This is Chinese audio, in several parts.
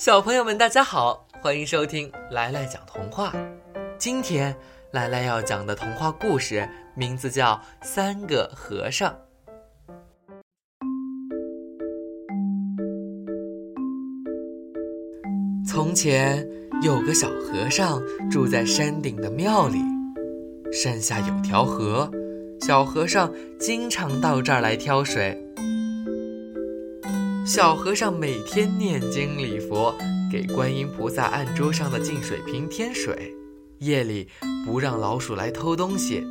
小朋友们，大家好，欢迎收听来来讲童话。今天来来要讲的童话故事名字叫《三个和尚》。从前有个小和尚住在山顶的庙里，山下有条河，小和尚经常到这儿来挑水。小和尚每天念经礼佛，给观音菩萨案桌上的净水瓶添水，夜里不让老鼠来偷东西，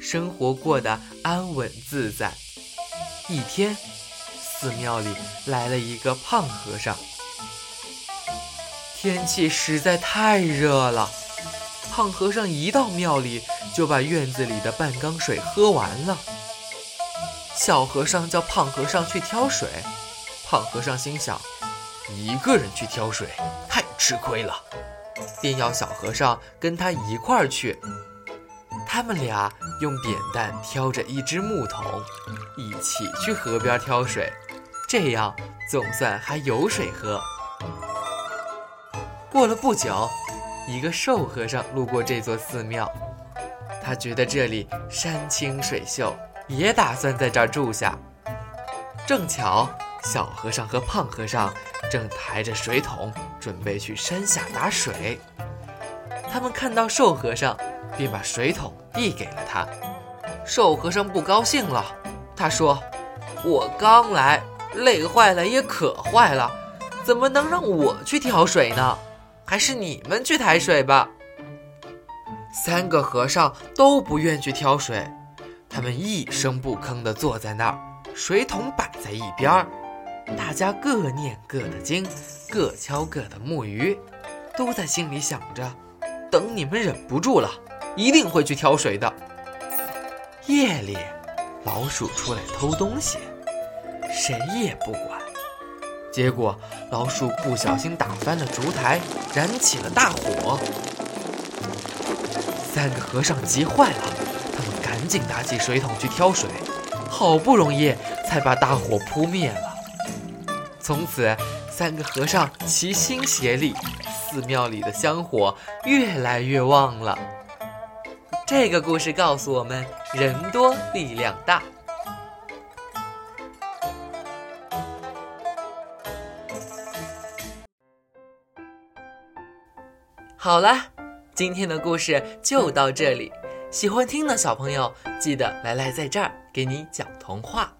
生活过得安稳自在。一天，寺庙里来了一个胖和尚。天气实在太热了，胖和尚一到庙里就把院子里的半缸水喝完了。小和尚叫胖和尚去挑水，胖和尚心想，一个人去挑水太吃亏了，便要小和尚跟他一块儿去。他们俩用扁担挑着一只木桶，一起去河边挑水，这样总算还有水喝。过了不久，一个瘦和尚路过这座寺庙，他觉得这里山清水秀，也打算在这儿住下。正巧，小和尚和胖和尚正抬着水桶准备去山下打水。他们看到瘦和尚，便把水桶递给了他。瘦和尚不高兴了，他说：“我刚来，累坏了也渴坏了，怎么能让我去挑水呢？”还是你们去抬水吧。三个和尚都不愿去挑水，他们一声不吭地坐在那儿，水桶摆在一边儿，大家各念各的经，各敲各的木鱼，都在心里想着：等你们忍不住了，一定会去挑水的。夜里，老鼠出来偷东西，谁也不管。结果，老鼠不小心打翻了烛台，燃起了大火。三个和尚急坏了，他们赶紧拿起水桶去挑水，好不容易才把大火扑灭了。从此，三个和尚齐心协力，寺庙里的香火越来越旺了。这个故事告诉我们：人多力量大。好了，今天的故事就到这里。喜欢听的小朋友，记得来来在这儿给你讲童话。